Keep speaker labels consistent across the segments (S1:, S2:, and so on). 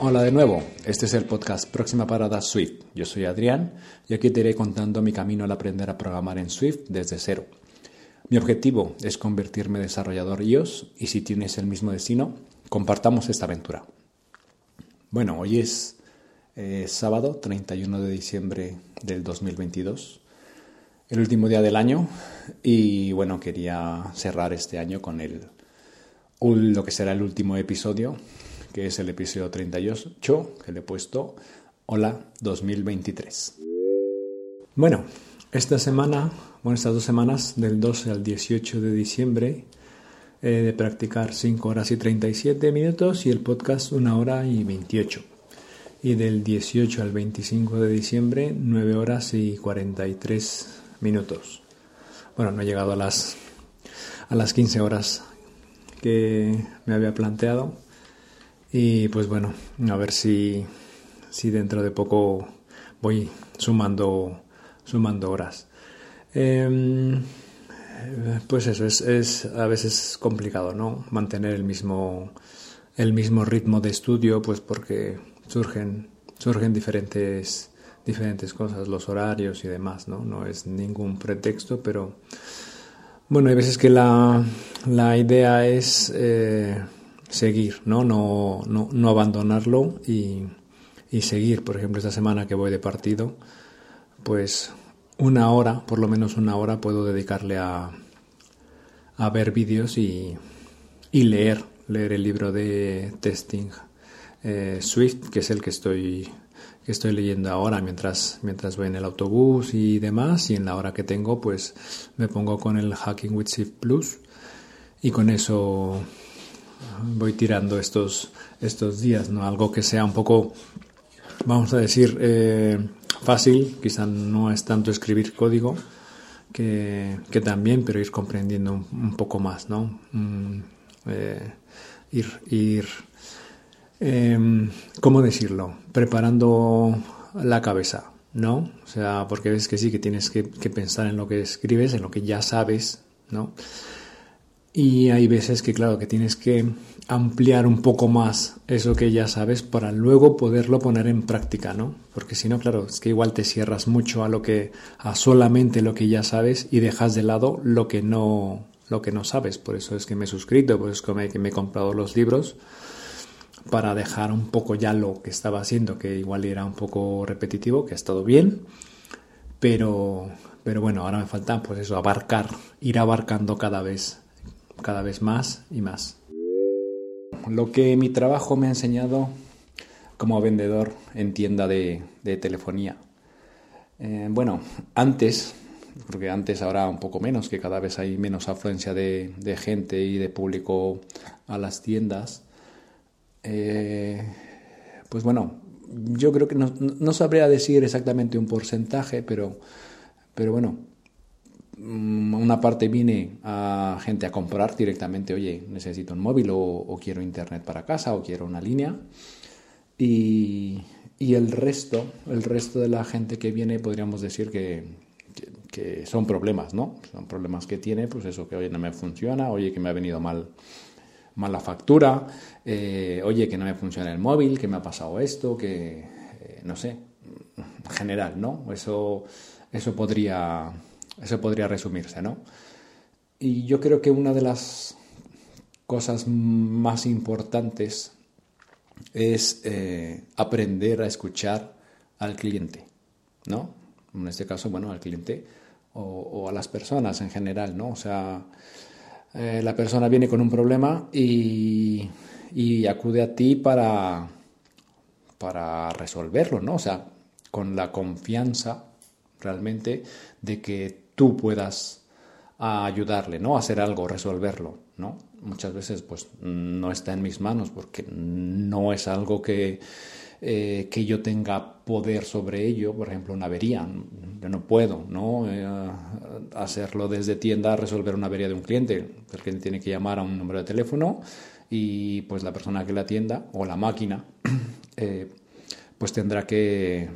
S1: Hola de nuevo, este es el podcast Próxima Parada Swift. Yo soy Adrián y aquí te iré contando mi camino al aprender a programar en Swift desde cero. Mi objetivo es convertirme en desarrollador iOS y si tienes el mismo destino, compartamos esta aventura. Bueno, hoy es eh, sábado 31 de diciembre del 2022, el último día del año y bueno, quería cerrar este año con el, lo que será el último episodio que es el episodio 38 que le he puesto Hola 2023. Bueno, esta semana, bueno, estas dos semanas, del 12 al 18 de diciembre, he de practicar 5 horas y 37 minutos y el podcast 1 hora y 28. Y del 18 al 25 de diciembre, 9 horas y 43 minutos. Bueno, no he llegado a las, a las 15 horas que me había planteado y pues bueno, a ver si, si dentro de poco voy sumando, sumando horas. Em, pues eso, es, es, a veces complicado, ¿no? Mantener el mismo, el mismo ritmo de estudio, pues porque surgen, surgen diferentes, diferentes cosas, los horarios y demás, ¿no? No es ningún pretexto, pero bueno, hay veces que la, la idea es... Eh, seguir, ¿no? No, no, no abandonarlo y, y, seguir. Por ejemplo, esta semana que voy de partido, pues una hora, por lo menos una hora, puedo dedicarle a, a ver vídeos y, y, leer, leer el libro de testing eh, Swift, que es el que estoy estoy leyendo ahora mientras, mientras voy en el autobús y demás y en la hora que tengo pues me pongo con el Hacking with Swift Plus y con eso voy tirando estos, estos días, ¿no? Algo que sea un poco, vamos a decir, eh, fácil, quizá no es tanto escribir código, que, que también, pero ir comprendiendo un, poco más, ¿no? Mm, eh, ir, ir em, ¿cómo decirlo? Preparando la cabeza, ¿no? O sea, porque ves que sí, que tienes que, pensar en lo que escribes, en lo que ya sabes, ¿no? Y hay veces que, claro, que tienes que ampliar un poco más eso que ya sabes para luego poderlo poner en práctica, ¿no? Porque si no, claro, es que igual te cierras mucho a lo que, a solamente lo que ya sabes y dejas de lado lo que no, lo que no sabes. Por eso es que me he suscrito, por eso es que me he comprado los libros para dejar un poco ya lo que estaba haciendo, que igual era un poco repetitivo, que ha estado bien, pero, pero bueno, ahora me falta pues eso, abarcar, ir abarcando cada vez cada vez más y más. Lo que mi trabajo me ha enseñado como vendedor en tienda de, telefonía. Eh, bueno, antes, porque antes ahora un poco menos, que cada vez hay menos afluencia de, gente y de público a las tiendas, eh, pues bueno, yo creo que no, no, sabría decir exactamente un porcentaje, pero, pero bueno, Mm, una parte viene a gente a comprar directamente, oye, necesito un móvil o, quiero internet para casa o quiero una línea. Y, y, el resto, el resto de la gente que viene, podríamos decir que, que, son problemas, ¿no? Son problemas que tiene, pues eso, que oye, no me funciona, oye, que me ha venido mal, mal la factura, eh, oye, que no me funciona el móvil, que me ha pasado esto, que, eh, no sé, en general, ¿no? Eso, eso podría eso podría resumirse, ¿no? Y yo creo que una de las cosas más importantes es eh, aprender a escuchar al cliente, ¿no? En este caso, bueno, al cliente o, a las personas en general, ¿no? O sea, eh, la persona viene con un problema y, y acude a ti para, para resolverlo, ¿no? O sea, con la confianza realmente de que tú puedas ayudarle, ¿no? Hacer algo, resolverlo, ¿no? Muchas veces, pues, no está en mis manos porque no es algo que, eh, que yo tenga poder sobre ello, por ejemplo, una avería. Yo no puedo, ¿no? Eh, hacerlo desde tienda, resolver una avería de un cliente. El cliente tiene que llamar a un número de teléfono y, pues, la persona que la atienda o la máquina, eh, pues tendrá que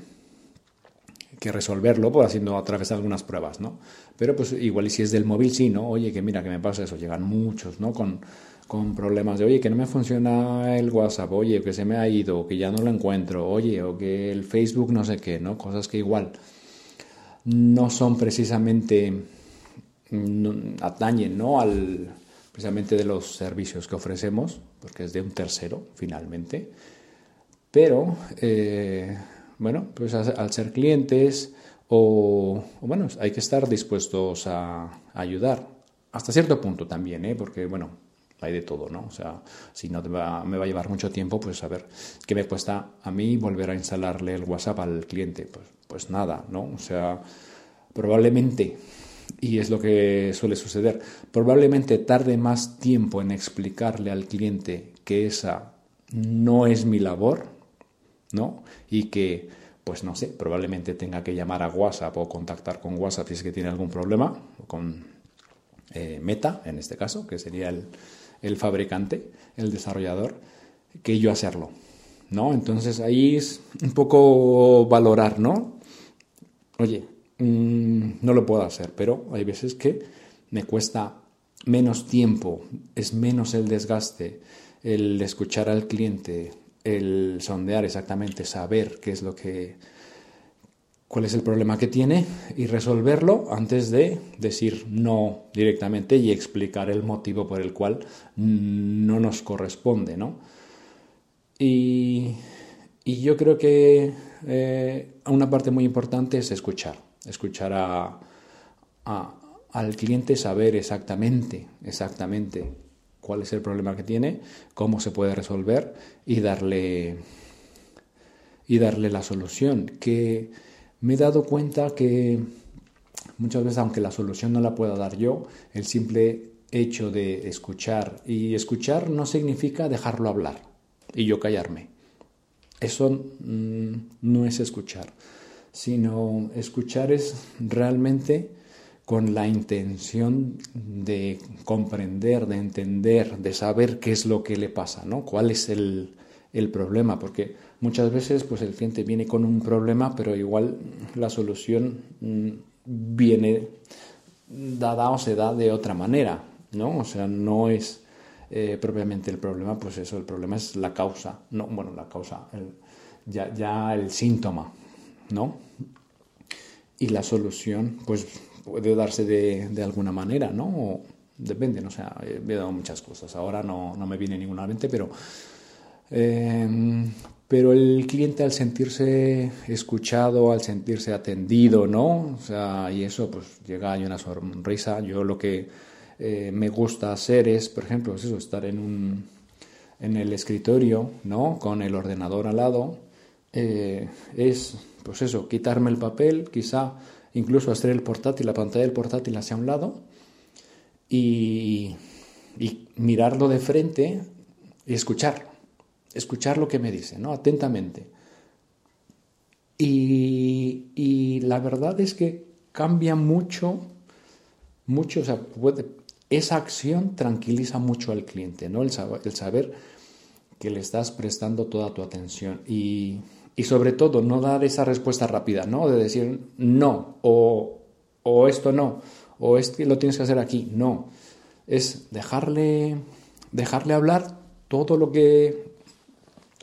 S1: que resolverlo pues haciendo a través de algunas pruebas, ¿no? Pero pues igual y si es del móvil, sí, ¿no? Oye, que mira, que me pasa eso, llegan muchos, ¿no? Con, con problemas de, oye, que no me funciona el WhatsApp, oye, que se me ha ido, que ya no lo encuentro, oye, o que el Facebook no sé qué, ¿no? Cosas que igual no son precisamente, atañen, ¿no? Al, precisamente de los servicios que ofrecemos, porque es de un tercero, finalmente. Pero, eh, bueno, pues al ser clientes o, bueno, hay que estar dispuestos a, ayudar. Hasta cierto punto también, ¿eh? porque, bueno, hay de todo, ¿no? O sea, si no me va a llevar mucho tiempo, pues a ver qué me cuesta a mí volver a instalarle el WhatsApp al cliente. Pues, pues nada, ¿no? O sea, probablemente y es lo que suele suceder. Probablemente tarde más tiempo en explicarle al cliente que esa no es mi labor, ¿no? Y que, pues no sé, probablemente tenga que llamar a WhatsApp o contactar con WhatsApp si es que tiene algún problema, con eh, Meta, en este caso, que sería el, el fabricante, el desarrollador, que yo hacerlo, ¿no? Entonces ahí es un poco valorar, ¿no? Oye, Mm, no lo puedo hacer, pero hay veces que me cuesta menos tiempo, es menos el desgaste, el escuchar al cliente, el sondear exactamente, saber qué es lo que, cuál es el problema que tiene y resolverlo antes de decir no directamente y explicar el motivo por el cual no nos corresponde, ¿no? Y, yo creo que eh, una parte muy importante es escuchar escuchar a, al cliente, saber exactamente, exactamente cuál es el problema que tiene, cómo se puede resolver y darle, y darle la solución. Que me he dado cuenta que muchas veces, aunque la solución no la pueda dar yo, el simple hecho de escuchar, y escuchar no significa dejarlo hablar y yo callarme. Eso mm, no es escuchar sino escuchar es realmente con la intención de comprender, de entender, de saber qué es lo que le pasa, ¿no? ¿Cuál es el, problema? Porque muchas veces pues el cliente viene con un problema, pero igual la solución mm, viene dada o se da de otra manera, ¿no? O sea, no es eh, propiamente el problema, pues eso, el problema es la causa, no, bueno, la causa, ya, ya el síntoma, ¿no? Y la solución, pues puede darse de, alguna manera, ¿no? depende, ¿no? O sea, he dado muchas cosas. Ahora no, me viene ninguna mente, pero, em, pero el cliente al sentirse escuchado, al sentirse atendido, ¿no? O sea, y eso, pues llega y una sonrisa. Yo lo que eh, me gusta hacer es, por ejemplo, eso, estar en un en el escritorio, ¿no? Con el ordenador al lado, eh, es pues eso, quitarme el papel, quizá incluso hacer el portátil, la pantalla del portátil hacia un lado y, mirarlo de frente y escuchar, escuchar lo que me dice, ¿no? Atentamente. Y, la verdad es que cambia mucho, mucho, o sea, esa acción tranquiliza mucho al cliente, ¿no? El saber que le estás prestando toda tu atención y y sobre todo no dar esa respuesta rápida, ¿no? De decir no o, o esto no o que lo tienes que hacer aquí, no. Es dejarle, dejarle hablar todo lo que...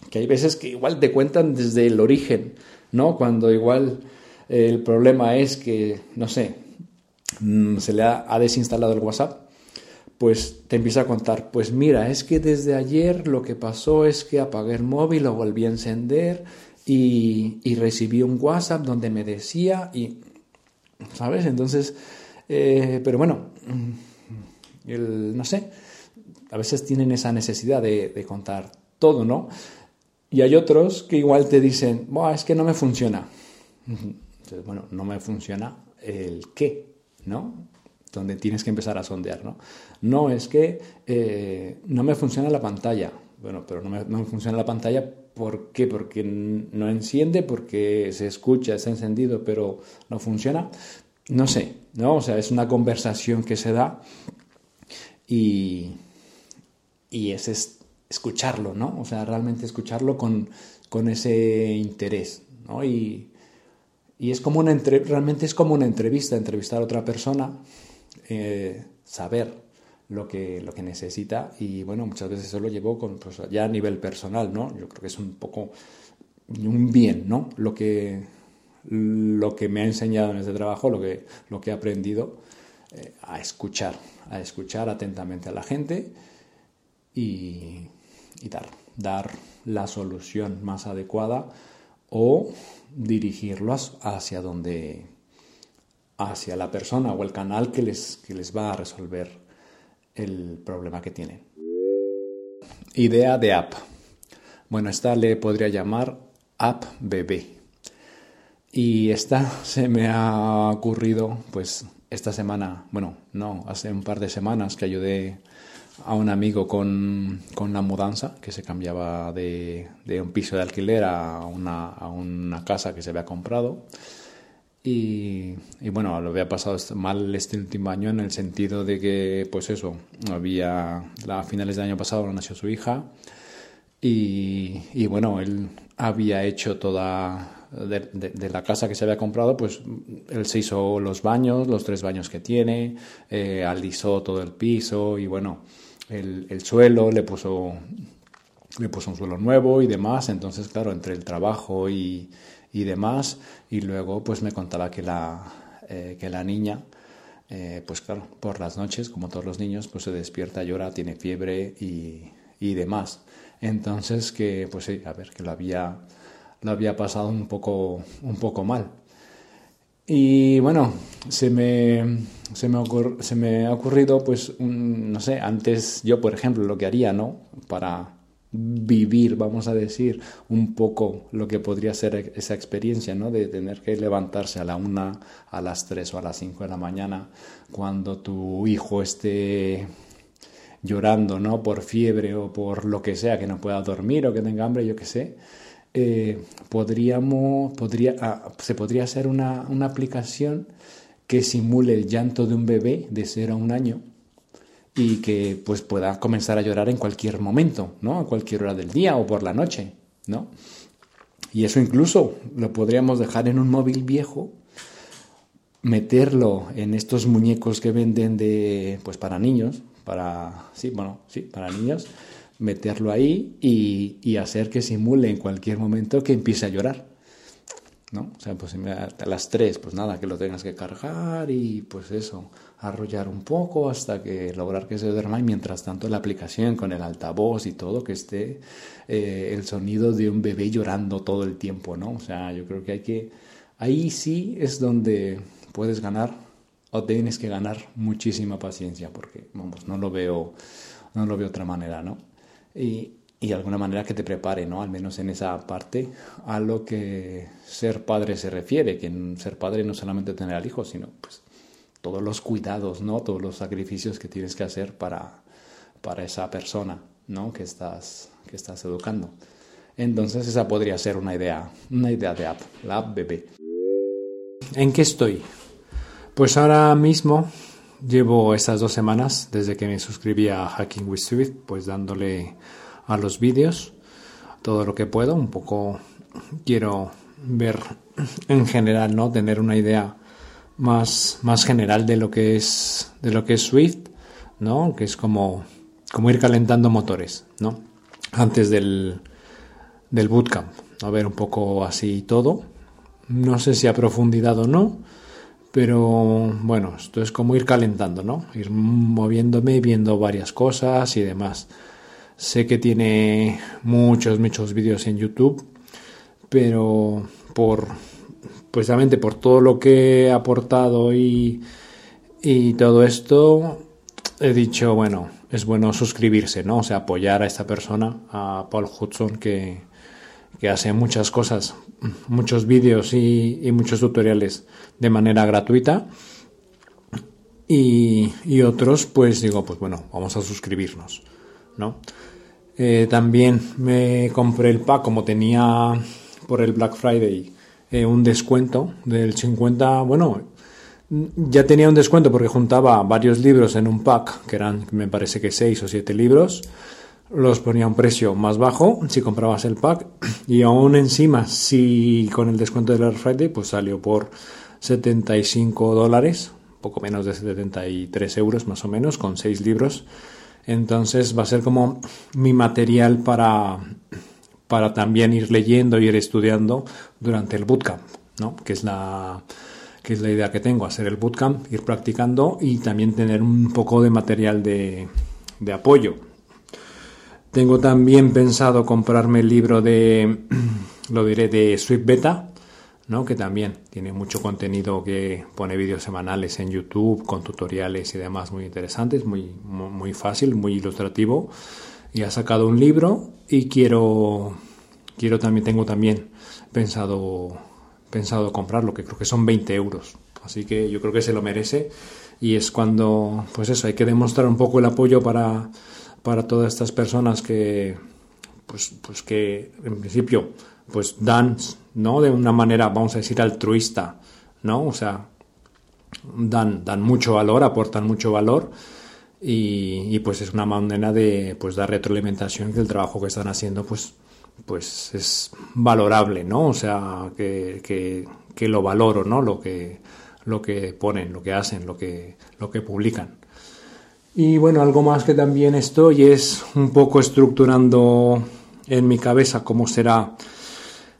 S1: que hay veces que igual te cuentan desde el origen, ¿no? Cuando igual el problema es que, no sé, mm, se le ha, desinstalado el WhatsApp pues te empieza a contar, pues mira, es que desde ayer lo que pasó es que apagué el móvil, lo volví a encender y, recibí un WhatsApp donde me decía y, ¿sabes? Entonces, eh, pero bueno, el, no sé, a veces tienen esa necesidad de, contar todo, ¿no? Y hay otros que igual te dicen, es que no me funciona. Entonces, bueno, no me funciona el qué, ¿no? Donde tienes que empezar a sondear, ¿no? No, es que eh, no me funciona la pantalla. Bueno, pero no me, no me funciona la pantalla ¿Por qué? Porque no enciende, porque se escucha, está encendido, pero no funciona. No sé, ¿no? O sea, es una conversación que se da y, y es, escucharlo, ¿no? O sea, realmente escucharlo con, con ese interés, ¿no? Y, Y es como una realmente es como una entrevista, entrevistar a otra persona, eh, saber lo que, lo que necesita y bueno, muchas veces eso lo llevo con, pues, ya a nivel personal, ¿no? Yo creo que es un poco un bien, ¿no? Lo que, lo que me ha enseñado en este trabajo, lo que, lo que he aprendido eh, a escuchar, a escuchar atentamente a la gente y, y dar, dar la solución más adecuada o dirigirlos hacia donde hacia la persona o el canal que les, que les va a resolver el problema que tienen. Idea de app. Bueno, esta le podría llamar app bebé. Y esta se me ha ocurrido pues esta semana, bueno, no, hace un par de semanas que ayudé a un amigo con, con la mudanza, que se cambiaba de, de un piso de alquiler a una, a una, casa que se había comprado. Y, y, bueno, lo había pasado mal este último año en el sentido de que, pues eso, había, a finales del año pasado nació su hija y, y bueno, él había hecho toda, de, de, la casa que se había comprado, pues él se hizo los baños, los tres baños que tiene, eh, alisó todo el piso y bueno, el, suelo, le puso, le puso un suelo nuevo y demás. Entonces, claro, entre el trabajo y, y demás, y luego pues me contaba que la, eh, que la niña, eh, pues claro, por las noches, como todos los niños, pues se despierta, llora, tiene fiebre y, y demás. Entonces que, pues sí, a ver, que lo había, lo había pasado un poco, un poco mal. Y bueno, se me, se me, se me ha ocurrido, pues, no sé, antes yo, por ejemplo, lo que haría, ¿no? Para vivir, vamos a decir, un poco lo que podría ser esa experiencia, ¿no? De tener que levantarse a la una, a las tres o a las cinco de la mañana cuando tu hijo esté llorando, ¿no? Por fiebre o por lo que sea, que no pueda dormir o que tenga hambre, yo qué sé eh, podríamos, podría, ah, se podría hacer una, una, aplicación que simule el llanto de un bebé de 0 a un año y que pues pueda comenzar a llorar en cualquier momento, ¿no? A cualquier hora del día o por la noche, ¿no? Y eso incluso lo podríamos dejar en un móvil viejo, meterlo en estos muñecos que venden de pues para niños, para sí, bueno, sí, para niños meterlo ahí y, hacer que simule en cualquier momento que empiece a llorar. ¿no? O sea, pues a las tres, pues nada, que lo tengas que cargar y pues eso, arrollar un poco hasta que lograr que se duerma y mientras tanto la aplicación con el altavoz y todo, que esté eh, el sonido de un bebé llorando todo el tiempo, ¿no? O sea, yo creo que hay que, ahí sí es donde puedes ganar o tienes que ganar muchísima paciencia porque, vamos, no lo veo, no lo veo de otra manera, ¿no? Y, de alguna manera que te prepare, ¿no? Al menos en esa parte, a lo que ser padre se refiere, que ser padre no solamente tener al hijo, sino pues todos los cuidados, ¿no? Todos los sacrificios que tienes que hacer para, para esa persona, ¿no? Que estás, que estás educando. Entonces esa podría ser una idea, una idea de app, la app bebé. ¿En qué estoy? Pues ahora mismo Llevo estas dos semanas desde que me suscribí a Hacking with Swift, pues dándole a los vídeos todo lo que puedo. Un poco quiero ver en general, ¿no? Tener una idea más, más general de lo que es de lo que es Swift, ¿no? Que es como, como ir calentando motores, ¿no? Antes del, del bootcamp. A ver un poco así todo. No sé si a profundidad o no pero bueno, esto es como ir calentando, ¿no? Ir moviéndome, viendo varias cosas y demás. Sé que tiene muchos, muchos vídeos en YouTube, pero por precisamente por todo lo que he aportado y, y todo esto, he dicho, bueno, es bueno suscribirse, ¿no? O sea, apoyar a esta persona, a Paul Hudson, que, que hace muchas cosas, muchos vídeos y, muchos tutoriales de manera gratuita. Y, otros, pues digo, pues bueno, vamos a suscribirnos, ¿no? Eh, también me compré el pack, como tenía por el Black Friday eh, un descuento del 50, bueno, ya tenía un descuento porque juntaba varios libros en un pack, que eran, me parece que seis o siete libros, los ponía a un precio más bajo si comprabas el pack y aún encima si con el descuento del Air Friday pues salió por 75 dólares poco menos de 73 euros más o menos con 6 libros entonces va a ser como mi material para para también ir leyendo y ir estudiando durante el bootcamp ¿no? que es la que es la idea que tengo hacer el bootcamp ir practicando y también tener un poco de material de, de apoyo tengo también pensado comprarme el libro de, lo diré, de Swift Beta, ¿no? que también tiene mucho contenido que pone vídeos semanales en YouTube con tutoriales y demás muy interesantes, muy, muy fácil, muy ilustrativo. Y ha sacado un libro y quiero, quiero también, tengo también pensado, pensado comprarlo, que creo que son 20 euros. Así que yo creo que se lo merece y es cuando, pues eso, hay que demostrar un poco el apoyo para para todas estas personas que, pues, pues que en principio, pues dan, ¿no? De una manera, vamos a decir, altruista, ¿no? O sea, dan, dan mucho valor, aportan mucho valor y, pues es una manera de pues dar retroalimentación que el trabajo que están haciendo pues pues es valorable, ¿no? O sea, que, que, que lo valoro, ¿no? Lo que, lo que ponen, lo que hacen, lo que, lo que publican. Y bueno, algo más que también estoy es un poco estructurando en mi cabeza cómo será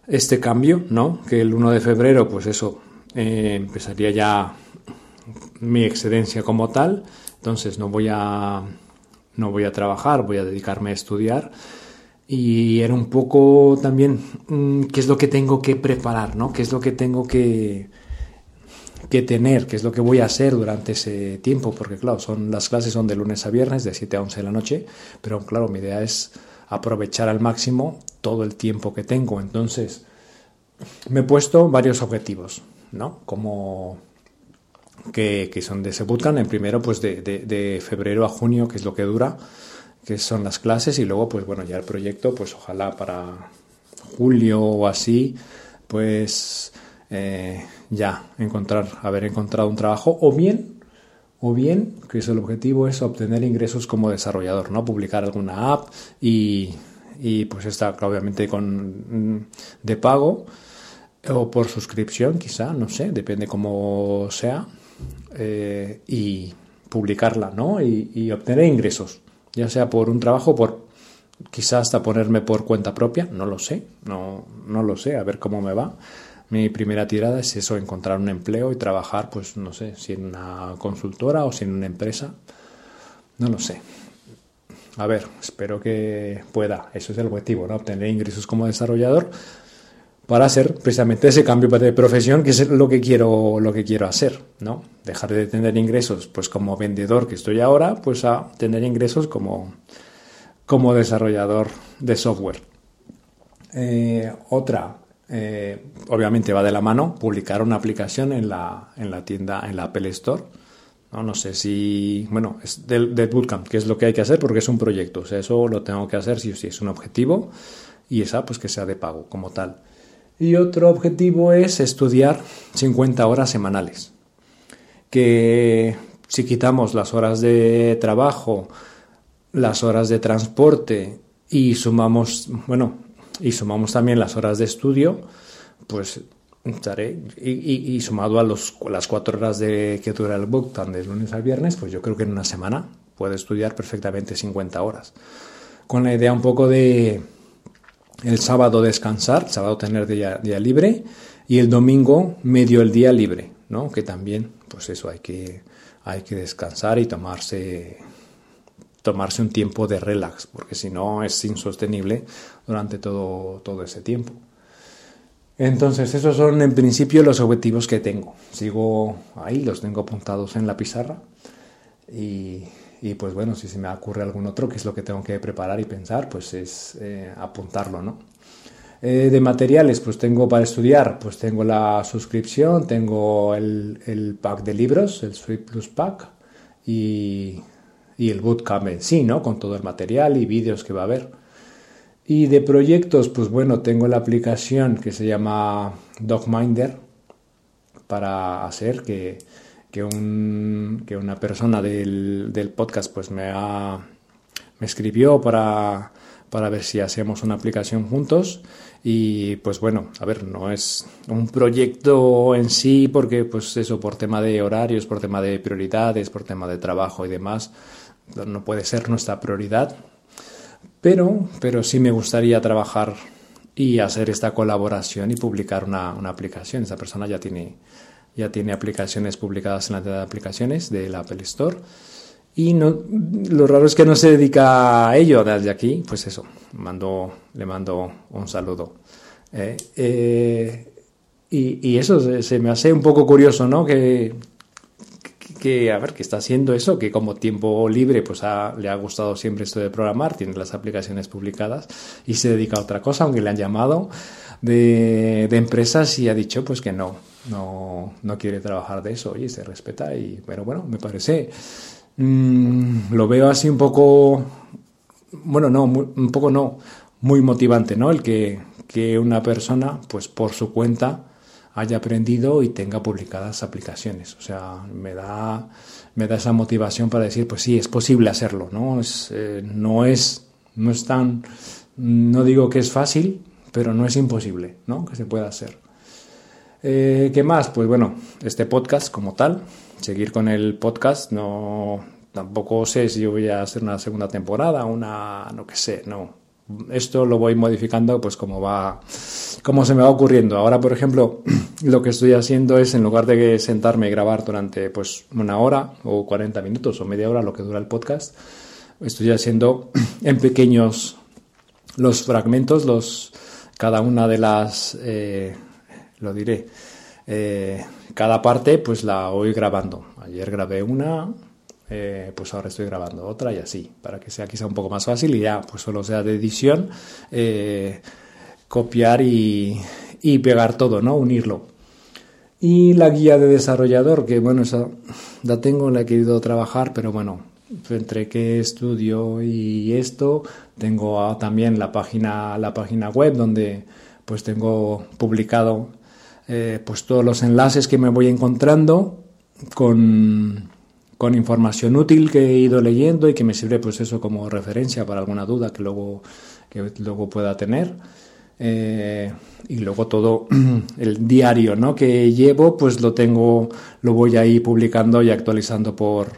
S1: este cambio, ¿no? Que el 1 de febrero, pues eso, eh, empezaría ya mi excedencia como tal, entonces no voy a no voy a trabajar, voy a dedicarme a estudiar y era un poco también mm, qué es lo que tengo que preparar, ¿no? ¿Qué es lo que tengo que que tener, qué es lo que voy a hacer durante ese tiempo, porque claro, son, las clases son de lunes a viernes, de 7 a 11 de la noche, pero claro, mi idea es aprovechar al máximo todo el tiempo que tengo. Entonces, me he puesto varios objetivos, ¿no? Como que, que son de ese bootcamp, en primero pues de, de, de, febrero a junio, que es lo que dura, que son las clases, y luego pues bueno, ya el proyecto, pues ojalá para julio o así, pues eh, ya encontrar, haber encontrado un trabajo o bien, o bien, que es el objetivo, es obtener ingresos como desarrollador, ¿no? Publicar alguna app y, y pues está obviamente con mm, de pago o por suscripción quizá, no sé, depende cómo sea, eh, y publicarla, ¿no? Y, obtener ingresos, ya sea por un trabajo, por quizá hasta ponerme por cuenta propia, no lo sé, no, no lo sé, a ver cómo me va. Mi primera tirada es eso, encontrar un empleo y trabajar, pues no sé, si en una consultora o si en una empresa. No lo sé. A ver, espero que pueda. Eso es el objetivo, ¿no? Obtener ingresos como desarrollador para hacer precisamente ese cambio de profesión que es lo que quiero, lo que quiero hacer, ¿no? Dejar de tener ingresos, pues como vendedor que estoy ahora, pues a tener ingresos como, como desarrollador de software. Eh, otra, eh, obviamente va de la mano, publicar una aplicación en la, en la tienda, en la Apple Store. No, no sé si, bueno, es del, del, bootcamp, que es lo que hay que hacer porque es un proyecto. O sea, eso lo tengo que hacer si sí, es un objetivo y esa pues que sea de pago como tal. Y otro objetivo es estudiar 50 horas semanales. Que si quitamos las horas de trabajo, las horas de transporte y sumamos, bueno, y sumamos también las horas de estudio, pues estaré, y, sumado a los, las cuatro horas de, que dura el booktan de lunes al viernes, pues yo creo que en una semana puedo estudiar perfectamente 50 horas. Con la idea un poco de el sábado descansar, sábado tener día, día libre y el domingo medio el día libre, ¿no? Que también, pues eso, hay que, hay que descansar y tomarse tomarse un tiempo de relax, porque si no es insostenible durante todo, todo ese tiempo. Entonces, esos son en principio los objetivos que tengo. Sigo ahí, los tengo apuntados en la pizarra y, y pues bueno, si se me ocurre algún otro, que es lo que tengo que preparar y pensar, pues es eh, apuntarlo, ¿no? Eh, de materiales, pues tengo para estudiar, pues tengo la suscripción, tengo el, el pack de libros, el Sweet Plus Pack y y el bootcamp en sí, ¿no? Con todo el material y vídeos que va a haber. Y de proyectos, pues bueno, tengo la aplicación que se llama Dogminder para hacer que, que, un, que una persona del, del, podcast pues me ha, me escribió para, para ver si hacíamos una aplicación juntos y pues bueno, a ver, no es un proyecto en sí porque pues eso por tema de horarios, por tema de prioridades, por tema de trabajo y demás, no puede ser nuestra prioridad, pero, pero sí me gustaría trabajar y hacer esta colaboración y publicar una, una aplicación. Esa persona ya tiene, ya tiene aplicaciones publicadas en la tienda de aplicaciones del Apple Store y no, lo raro es que no se dedica a ello desde aquí, pues eso, mando, le mando un saludo. Eh, eh, y, eso se, me hace un poco curioso, ¿no? Que, que, a ver, que está haciendo eso, que como tiempo libre, pues le ha gustado siempre esto de programar, tiene las aplicaciones publicadas y se dedica a otra cosa, aunque le han llamado de, de empresas y ha dicho pues que no, no, no quiere trabajar de eso y se respeta y, pero bueno, me parece Mm, lo veo así un poco, bueno, no, un poco no, muy motivante, ¿no? El que, que una persona, pues por su cuenta, haya aprendido y tenga publicadas aplicaciones. O sea, me da, me da esa motivación para decir, pues sí, es posible hacerlo, ¿no? Es, eh, no es, no es tan, no digo que es fácil, pero no es imposible, ¿no? Que se pueda hacer. Eh, ¿Qué más? Pues bueno, este podcast como tal, seguir con el podcast. No, tampoco sé si yo voy a hacer una segunda temporada, una, no que sé, no. Esto lo voy modificando pues como va, como se me va ocurriendo. Ahora, por ejemplo, lo que estoy haciendo es en lugar de sentarme y grabar durante pues una hora o 40 minutos o media hora, lo que dura el podcast, estoy haciendo en pequeños los fragmentos, los, cada una de las, eh, lo diré, eh, cada parte pues la voy grabando. Ayer grabé una, eh, pues ahora estoy grabando otra y así, para que sea quizá un poco más fácil y ya pues solo sea de edición, eh, copiar y, y, pegar todo, ¿no? Unirlo. Y la guía de desarrollador, que bueno, esa la tengo, la he querido trabajar, pero bueno, entre que estudio y esto, tengo también la página, la página web donde pues tengo publicado eh, pues todos los enlaces que me voy encontrando con, con, información útil que he ido leyendo y que me sirve pues eso como referencia para alguna duda que luego, que luego pueda tener. Eh, y luego todo el diario ¿no? que llevo pues lo tengo lo voy ahí publicando y actualizando por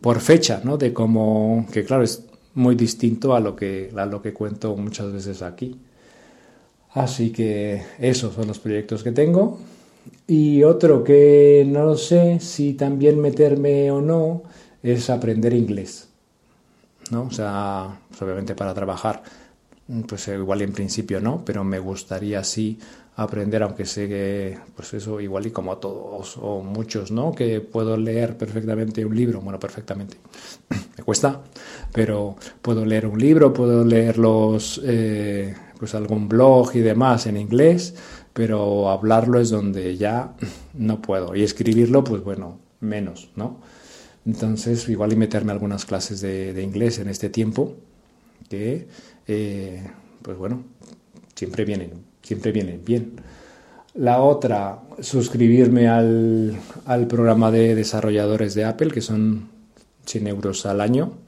S1: por fecha ¿no? de cómo que claro es muy distinto a lo que a lo que cuento muchas veces aquí Así que esos son los proyectos que tengo. Y otro que no sé si también meterme o no es aprender inglés. ¿no? O sea, pues obviamente para trabajar, pues igual en principio no, pero me gustaría sí aprender, aunque sé que, pues eso, igual y como a todos o muchos, ¿no? Que puedo leer perfectamente un libro, bueno, perfectamente, me cuesta, pero puedo leer un libro, puedo leer los, eh, pues algún blog y demás en inglés, pero hablarlo es donde ya no puedo. Y escribirlo, pues bueno, menos, ¿no? Entonces, igual y meterme algunas clases de, inglés en este tiempo, que, eh, pues bueno, siempre vienen, siempre vienen bien. La otra, suscribirme al, al programa de desarrolladores de Apple, que son 100 euros al año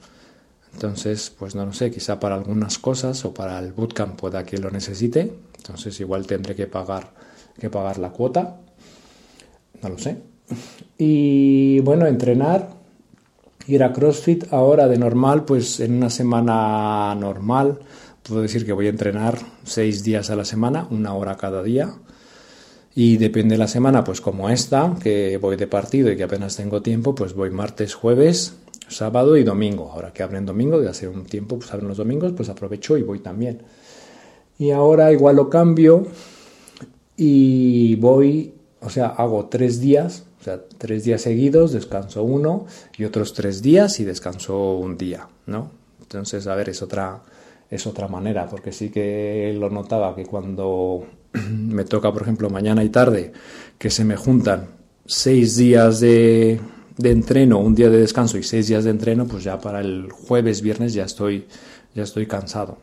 S1: entonces, pues no lo sé, quizá para algunas cosas o para el bootcamp pueda que lo necesite. Entonces igual tendré que pagar, que pagar la cuota. No lo sé. Y bueno, entrenar, ir a CrossFit ahora de normal, pues en una semana normal, puedo decir que voy a entrenar seis días a la semana, una hora cada día. Y depende de la semana, pues como esta, que voy de partido y que apenas tengo tiempo, pues voy martes, jueves, sábado y domingo. Ahora que abren domingo, de hace un tiempo pues abren los domingos, pues aprovecho y voy también. Y ahora igual lo cambio y voy, o sea, hago tres días, o sea, tres días seguidos, descanso uno y otros tres días y descanso un día, ¿no? Entonces, a ver, es otra, es otra manera, porque sí que lo notaba que cuando me toca, por ejemplo, mañana y tarde, que se me juntan seis días de, de entreno, un día de descanso y seis días de entreno, pues ya para el jueves, viernes ya estoy, ya estoy cansado.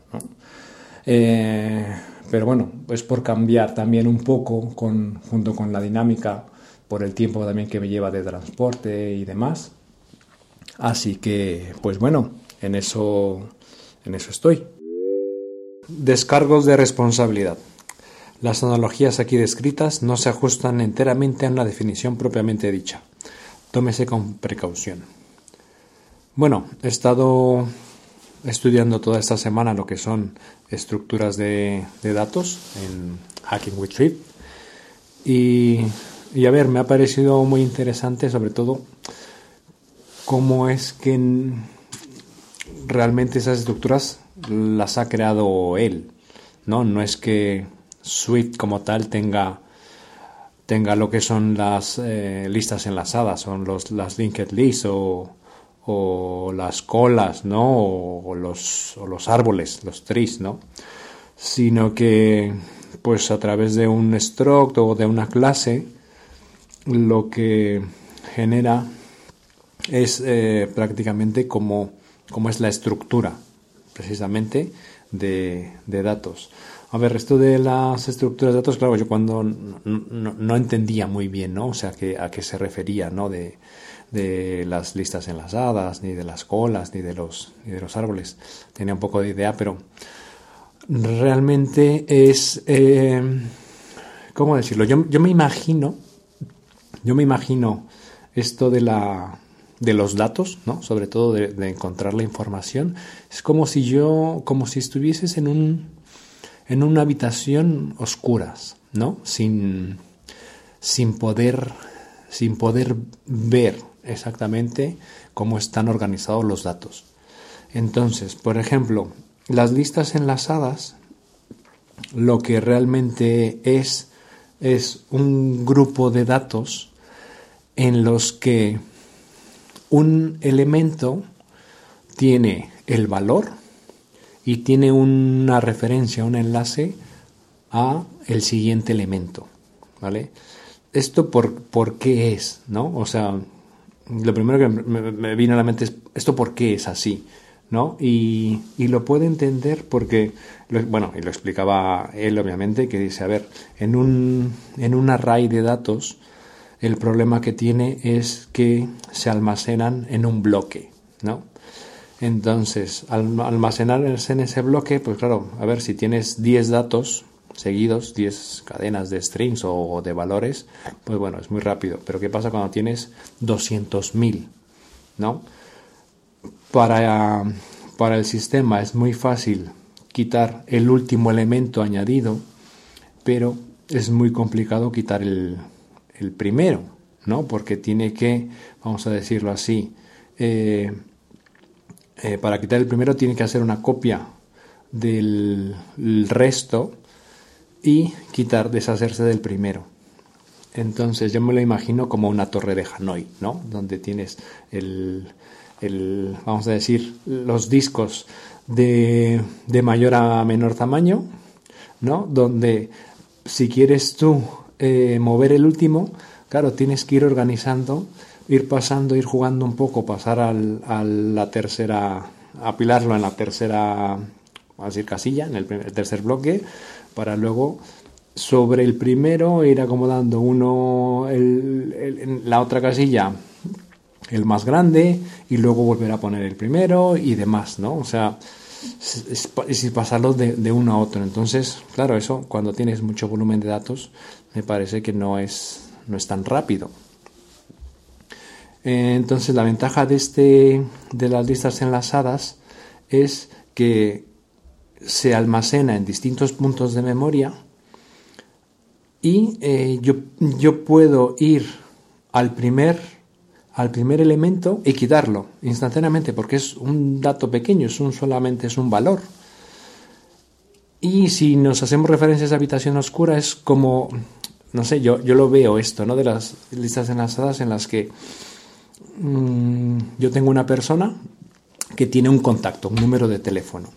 S1: Eh, pero bueno, pues por cambiar también un poco con, junto con la dinámica, por el tiempo también que me lleva de transporte y demás. Así que, pues bueno, en eso, en eso estoy. Descargos de responsabilidad. Las analogías aquí descritas no se ajustan enteramente a una definición propiamente dicha. Tómese con precaución. Bueno, he estado estudiando toda esta semana lo que son estructuras de, datos en Hacking with y, y, a ver, me ha parecido muy interesante sobre todo cómo es que realmente esas estructuras las ha creado él, ¿no? No es que Swift como tal tenga tenga lo que son las eh, listas enlazadas, son los, las linked lists o, o las colas, ¿no? O, los, o los árboles, los trees, ¿no? Sino que, pues a través de un struct o de una clase, lo que genera es eh, prácticamente como, como, es la estructura, precisamente, de, de, datos. A ver, esto de las estructuras de datos, claro, yo cuando no, no, no entendía muy bien, ¿no? O sea, que, a qué se refería, ¿no? De, de las listas enlazadas, ni de las colas, ni de los, ni de los árboles. Tenía un poco de idea, pero realmente es, eh, ¿cómo decirlo? Yo, yo, me imagino, yo me imagino esto de la de los datos, ¿no? Sobre todo de, de, encontrar la información. Es como si yo, como si estuvieses en un, en una habitación oscuras, ¿no? Sin, sin poder, sin poder ver exactamente cómo están organizados los datos. Entonces, por ejemplo, las listas enlazadas lo que realmente es es un grupo de datos en los que un elemento tiene el valor y tiene una referencia, un enlace a el siguiente elemento, ¿vale? Esto por, por qué es, ¿no? O sea, lo primero que me, viene a la mente es esto por qué es así, ¿no? Y, lo puede entender porque, bueno, y lo explicaba él obviamente, que dice, a ver, en un, en un array de datos, el problema que tiene es que se almacenan en un bloque, ¿no? Entonces, al almacenarse en ese bloque, pues claro, a ver, si tienes 10 datos, seguidos, 10 cadenas de strings o de valores, pues bueno, es muy rápido. Pero ¿qué pasa cuando tienes 200.000? ¿No? Para, para el sistema es muy fácil quitar el último elemento añadido, pero es muy complicado quitar el, el primero, ¿no? Porque tiene que, vamos a decirlo así, eh, eh, para quitar el primero tiene que hacer una copia del resto y quitar, deshacerse del primero. Entonces yo me lo imagino como una torre de Hanoi, ¿no? Donde tienes el, el vamos a decir, los discos de, de, mayor a menor tamaño, ¿no? Donde si quieres tú eh, mover el último, claro, tienes que ir organizando, ir pasando, ir jugando un poco, pasar al, a la tercera, apilarlo en la tercera, a decir, casilla, en el tercer bloque, para luego sobre el primero ir acomodando uno en la otra casilla el más grande y luego volver a poner el primero y demás, ¿no? O sea, es, pasarlo de, uno a otro. Entonces, claro, eso cuando tienes mucho volumen de datos me parece que no es, no es tan rápido. Entonces, la ventaja de, este, de las listas enlazadas es que se almacena en distintos puntos de memoria y eh, yo, yo, puedo ir al primer, al primer elemento y quitarlo instantáneamente porque es un dato pequeño, es un, solamente es un valor. Y si nos hacemos referencias a habitación oscura es como, no sé, yo, yo lo veo esto, ¿no? De las listas enlazadas en las que mm, yo tengo una persona que tiene un contacto, un número de teléfono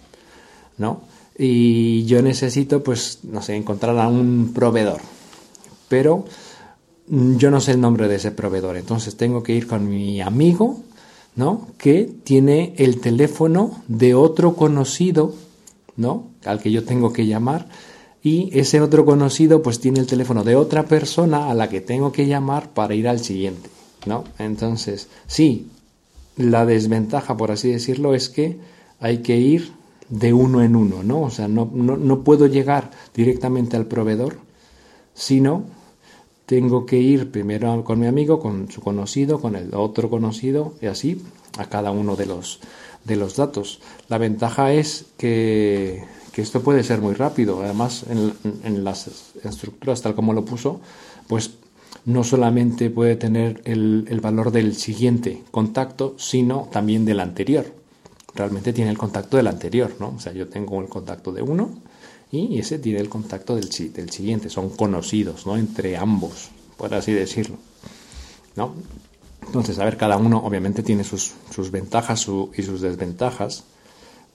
S1: ¿no? Y yo necesito, pues, no sé, encontrar a un proveedor. Pero yo no sé el nombre de ese proveedor, entonces tengo que ir con mi amigo, ¿no? Que tiene el teléfono de otro conocido, ¿no? Al que yo tengo que llamar. Y ese otro conocido, pues, tiene el teléfono de otra persona a la que tengo que llamar para ir al siguiente, ¿no? Entonces, sí, la desventaja, por así decirlo, es que hay que ir de uno en uno, ¿no? O sea, no, no, no puedo llegar directamente al proveedor, sino tengo que ir primero con mi amigo, con su conocido, con el otro conocido y así a cada uno de los, de los datos. La ventaja es que, que esto puede ser muy rápido. Además, en, en, las estructuras tal como lo puso, pues no solamente puede tener el, el valor del siguiente contacto, sino también del anterior. Realmente tiene el contacto del anterior, ¿no? O sea, yo tengo el contacto de uno y ese tiene el contacto del, del siguiente, son conocidos, ¿no? Entre ambos, por así decirlo, ¿no? Entonces, a ver, cada uno obviamente tiene sus, sus ventajas y sus desventajas,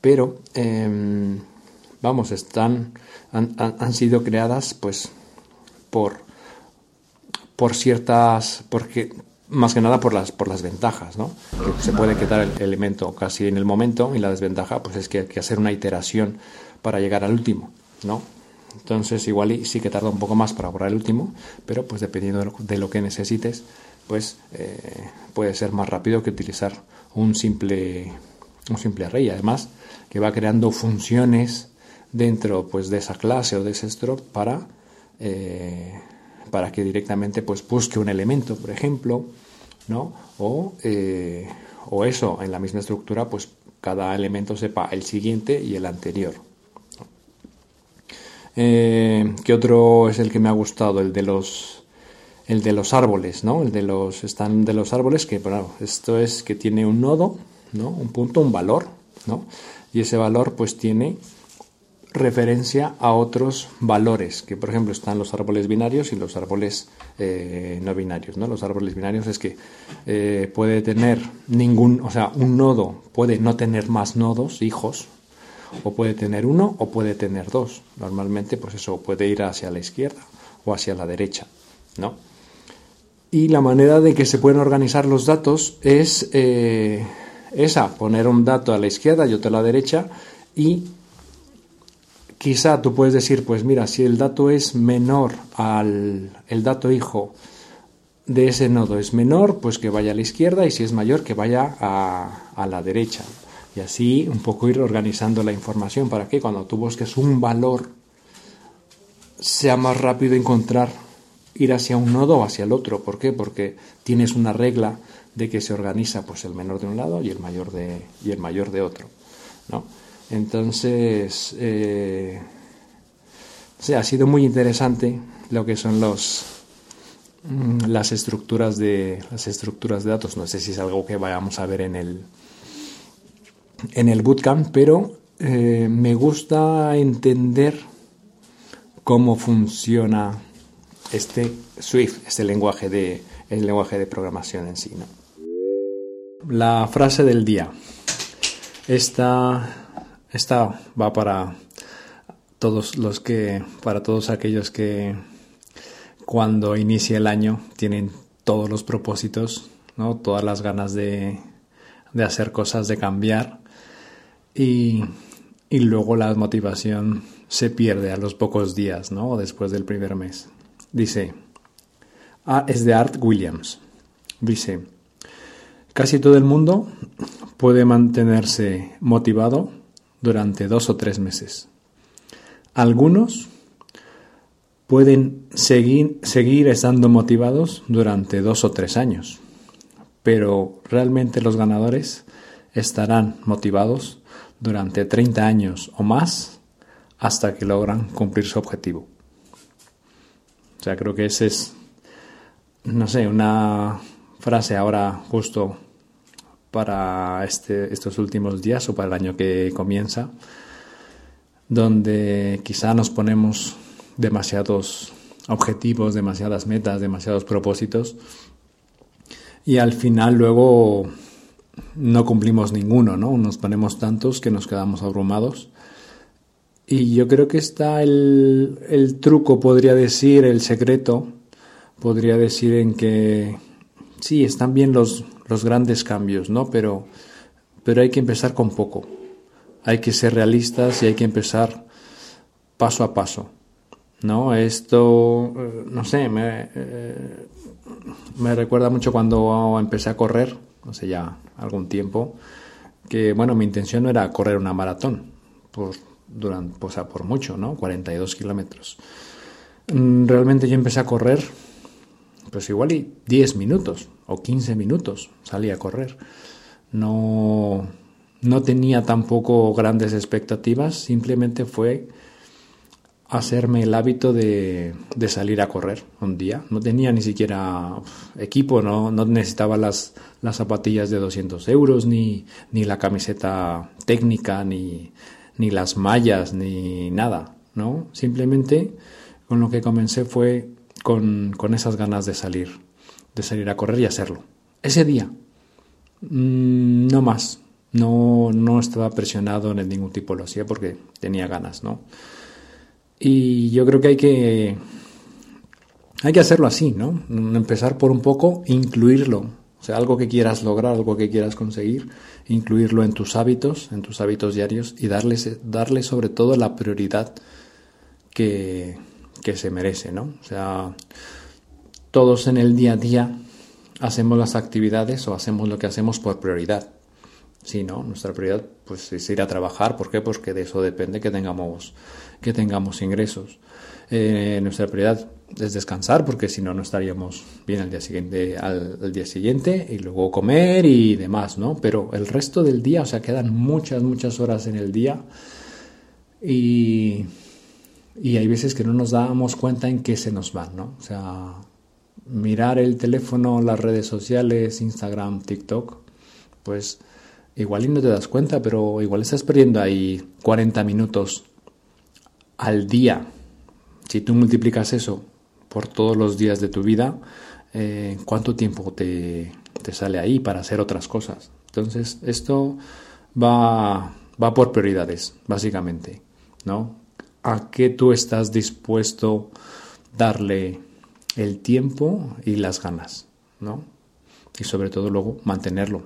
S1: pero, eh, vamos, están, han, han, sido creadas, pues, por, por ciertas, porque, más que nada por las, por las ventajas, ¿no? Que se puede quitar el elemento casi en el momento y la desventaja, pues, es que hay que hacer una iteración para llegar al último. ¿no? Entonces igual sí que tarda un poco más para borrar el último, pero pues dependiendo de lo que necesites, pues eh, puede ser más rápido que utilizar un simple, un simple array. Además, que va creando funciones dentro pues, de esa clase o de ese struct para, eh, para que directamente pues, busque un elemento, por ejemplo, ¿no? O, eh, o eso, en la misma estructura, pues cada elemento sepa el siguiente y el anterior. Eh, ¿Qué otro es el que me ha gustado? El de los el de los árboles, ¿no? El de los están de los árboles que bueno, esto es que tiene un nodo, ¿no? Un punto, un valor, ¿no? Y ese valor pues tiene referencia a otros valores, que por ejemplo están los árboles binarios y los árboles eh, no binarios, ¿no? Los árboles binarios es que eh, puede tener ningún, o sea, un nodo puede no tener más nodos, hijos, o puede tener uno o puede tener dos. Normalmente, pues eso puede ir hacia la izquierda o hacia la derecha, ¿no? Y la manera de que se pueden organizar los datos es eh, esa, poner un dato a la izquierda y otro a la derecha y quizá tú puedes decir, pues mira, si el dato es menor al el dato hijo de ese nodo es menor, pues que vaya a la izquierda y si es mayor que vaya a, a la derecha y así un poco ir organizando la información para que cuando tú busques un valor sea más rápido encontrar ir hacia un nodo o hacia el otro. ¿Por qué? Porque tienes una regla de que se organiza pues el menor de un lado y el mayor de, y el mayor de otro. ¿no? Entonces, eh, ha sido muy interesante lo que son los mm, las estructuras de las estructuras de datos. No sé si es algo que vayamos a ver en el en el bootcamp, pero eh, me gusta entender cómo funciona este Swift, este lenguaje de, el lenguaje de programación en sí. La frase del día. Esta, esta va para todos los que, para todos aquellos que cuando inicia el año tienen todos los propósitos, ¿no? todas las ganas de, de hacer cosas, de cambiar y, luego la motivación se pierde a los pocos días, ¿no? Después del primer mes. Dice, ah, es de Art Williams. Dice, casi todo el mundo puede mantenerse motivado durante dos o tres meses. Algunos pueden seguir, seguir estando motivados durante dos o tres años, pero realmente los ganadores estarán motivados durante 30 años o más hasta que logran cumplir su objetivo. O sea, creo que esa es, no sé, una frase ahora justo para este, estos últimos días o para el año que comienza, donde quizá nos ponemos demasiados objetivos, demasiadas metas, demasiados propósitos y al final luego no cumplimos ninguno, ¿no? Nos ponemos tantos que nos quedamos abrumados. Y yo creo que está el, el truco, podría decir, el secreto, podría decir en que sí, están bien los, los grandes cambios, ¿no? Pero, pero hay que empezar con poco. Hay que ser realistas y hay que empezar paso a paso. ¿No? Esto, eh, no sé, me, eh, me recuerda mucho cuando empecé a correr hace ya algún tiempo, que bueno, mi intención no era correr una maratón, por, durante, o sea, por mucho, ¿no? 42 kilómetros. Mm, realmente yo empecé a correr, pues igual y 10 minutos o 15 minutos salí a correr. No, no tenía tampoco grandes expectativas, simplemente fue hacerme el hábito de, salir a correr un día. No tenía ni siquiera equipo, no, no necesitaba las, las zapatillas de 200 euros, ni, ni la camiseta técnica, ni, ni las mallas, ni nada, ¿no? Simplemente con lo que comencé fue con, con esas ganas de salir, de salir a correr y hacerlo. Ese día, mm, no más, no, no estaba presionado en ningún tipo, lo hacía porque tenía ganas, ¿no? Y yo creo que hay que, hay que hacerlo así, ¿no? Empezar por un poco, incluirlo. O sea, algo que quieras lograr, algo que quieras conseguir, incluirlo en tus hábitos, en tus hábitos diarios y darle, darle sobre todo la prioridad que, que se merece, ¿no? O sea, todos en el día a día hacemos las actividades o hacemos lo que hacemos por prioridad. Sí, ¿no? Nuestra prioridad pues, es ir a trabajar. ¿Por qué? Porque de eso depende que tengamos, que tengamos ingresos. Eh, nuestra prioridad es descansar porque si no, no estaríamos bien al día siguiente, al, día siguiente y luego comer y demás, ¿no? Pero el resto del día, o sea, quedan muchas, muchas horas en el día y, y hay veces que no nos damos cuenta en qué se nos van, ¿no? O sea, mirar el teléfono, las redes sociales, Instagram, TikTok, pues igual y no te das cuenta, pero igual estás perdiendo ahí 40 minutos al día. Si tú multiplicas eso por todos los días de tu vida, eh, ¿cuánto tiempo te, te, sale ahí para hacer otras cosas? Entonces, esto va, va por prioridades, básicamente, ¿no? ¿A qué tú estás dispuesto darle el tiempo y las ganas, ¿no? Y sobre todo luego mantenerlo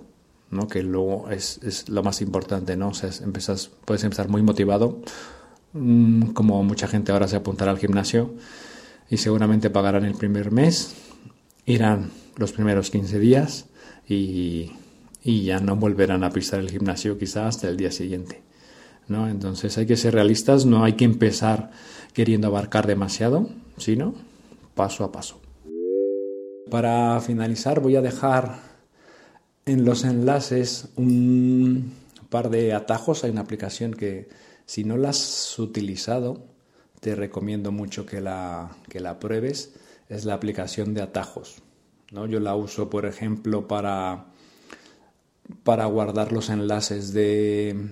S1: ¿no? que luego es, es, lo más importante, ¿no? O sea, empiezas, puedes empezar muy motivado, mm, como mucha gente ahora se apuntará al gimnasio y seguramente pagarán el primer mes, irán los primeros 15 días y, y ya no volverán a pisar el gimnasio quizás hasta el día siguiente. ¿no? Entonces hay que ser realistas, no hay que empezar queriendo abarcar demasiado, sino paso a paso. Para finalizar voy a dejar en los enlaces un par de atajos. Hay una aplicación que si no la has utilizado, te recomiendo mucho que la, que la pruebes. Es la aplicación de atajos. ¿no? Yo la uso, por ejemplo, para, para guardar los enlaces de,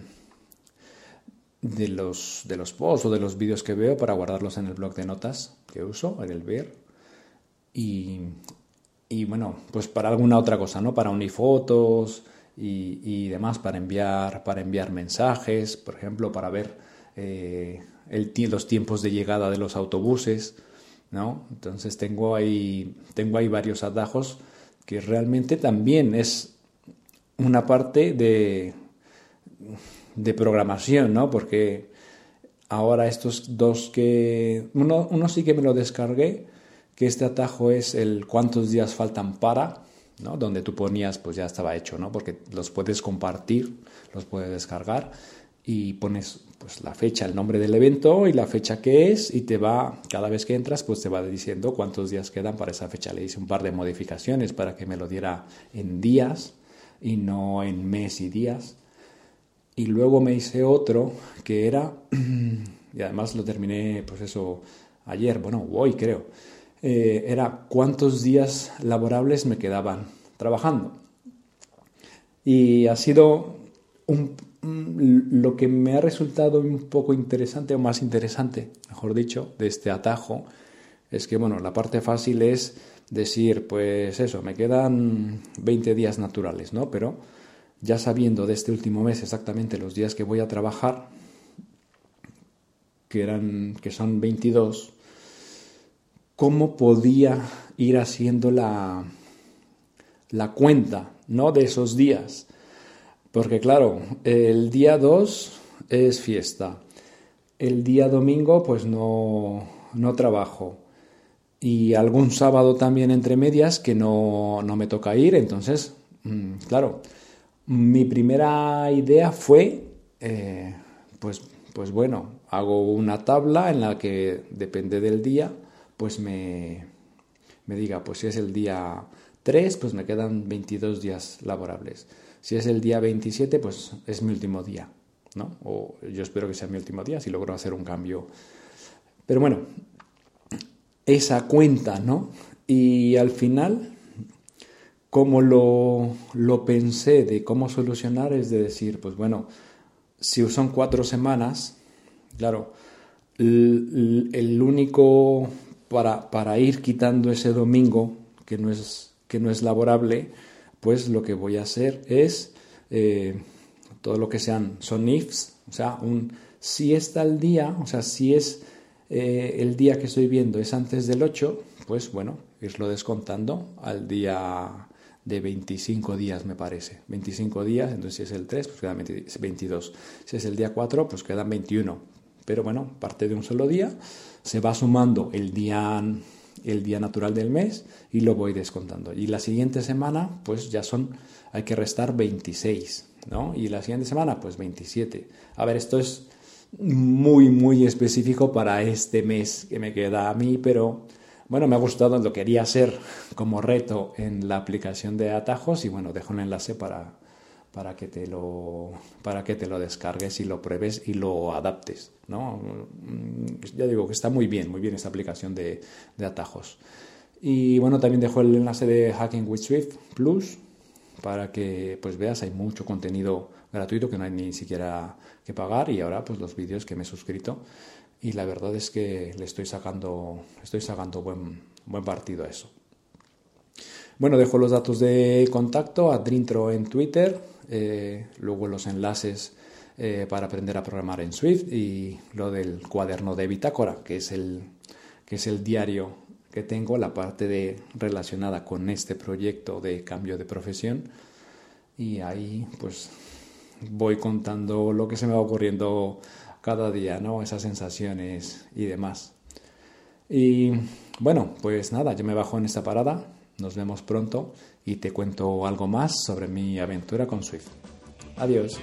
S1: de, los, de los posts o de los vídeos que veo, para guardarlos en el blog de notas que uso, en el ver. Y, y bueno, pues para alguna otra cosa, ¿no? Para unir fotos y, demás, para enviar, para enviar mensajes, por ejemplo, para ver eh, el, los tiempos de llegada de los autobuses, ¿no? Entonces tengo ahí, tengo ahí varios atajos que realmente también es una parte de, de programación, ¿no? Porque ahora estos dos que... Uno, sí que me lo descargué, que este atajo es el cuántos días faltan para, ¿no? donde tú ponías, pues ya estaba hecho, ¿no? porque los puedes compartir, los puedes descargar y pones pues la fecha, el nombre del evento y la fecha que es y te va, cada vez que entras, pues te va diciendo cuántos días quedan para esa fecha. Le hice un par de modificaciones para que me lo diera en días y no en mes y días. Y luego me hice otro que era, y además lo terminé, pues eso, ayer, bueno, hoy creo, eh, era cuántos días laborables me quedaban trabajando. Y ha sido lo que me ha resultado un poco interesante, o más interesante, mejor dicho, de este atajo, es que, bueno, la parte fácil es decir, pues eso, me quedan 20 días naturales, ¿no? Pero ya sabiendo de este último mes exactamente los días que voy a trabajar, que, eran, que son 22, cómo podía ir haciendo la, la cuenta ¿no? de esos días. Porque claro, el día 2 es fiesta. El día domingo pues no, no trabajo. Y algún sábado también entre medias que no, no me toca ir. Entonces mm, claro, mi primera idea fue, eh, pues, pues bueno, hago una tabla en la que depende del día, pues me, me diga, pues si es el día 3, pues me quedan 22 días laborables. Si es el día 27, pues es mi último día, ¿no? O yo espero que sea mi último día si logro hacer un cambio. Pero bueno, esa cuenta, ¿no? Y al final, como lo, lo pensé de cómo solucionar, es de decir, pues bueno, si son cuatro semanas, claro, el, único para, para, ir quitando ese domingo que no es, que no es laborable, pues lo que voy a hacer es eh, todo lo que sean son ifs, o sea, un si está el día, o sea, si es eh, el día que estoy viendo es antes del 8, pues bueno, irlo descontando al día de 25 días, me parece. 25 días, entonces si es el 3, pues quedan 22. Si es el día 4, pues quedan 21. Pero bueno, parte de un solo día, se va sumando el día el día natural del mes y lo voy descontando. Y la siguiente semana, pues ya son, hay que restar 26, ¿no? Y la siguiente semana, pues 27. A ver, esto es muy, muy específico para este mes que me queda a mí, pero bueno, me ha gustado, lo quería hacer como reto en la aplicación de atajos y bueno, dejo un enlace para, para que te lo para que te lo descargues y lo pruebes y lo adaptes no mm, ya digo que está muy bien muy bien esta aplicación de, de atajos. Y bueno también dejo el enlace de Hacking with Swift Plus para que pues veas hay mucho contenido gratuito que no hay ni siquiera que pagar y ahora pues los vídeos que me he suscrito y la verdad es que le estoy sacando estoy sacando buen buen partido a eso bueno, dejo los datos de contacto, Adrintro en Twitter, eh, luego los enlaces eh, para aprender a programar en Swift y lo del cuaderno de bitácora, que es el, que es el diario que tengo, la parte de, relacionada con este proyecto de cambio de profesión. Y ahí pues voy contando lo que se me va ocurriendo cada día, ¿no? Esas sensaciones y demás. Y bueno, pues nada, yo me bajo en esta parada nos vemos pronto y te cuento algo más sobre mi aventura con Swift. Adiós.